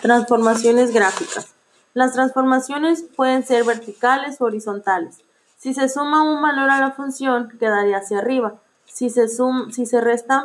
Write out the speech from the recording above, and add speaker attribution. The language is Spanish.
Speaker 1: Transformaciones gráficas. Las transformaciones pueden ser verticales o horizontales. Si se suma un valor a la función, quedaría hacia arriba. Si se, si se resta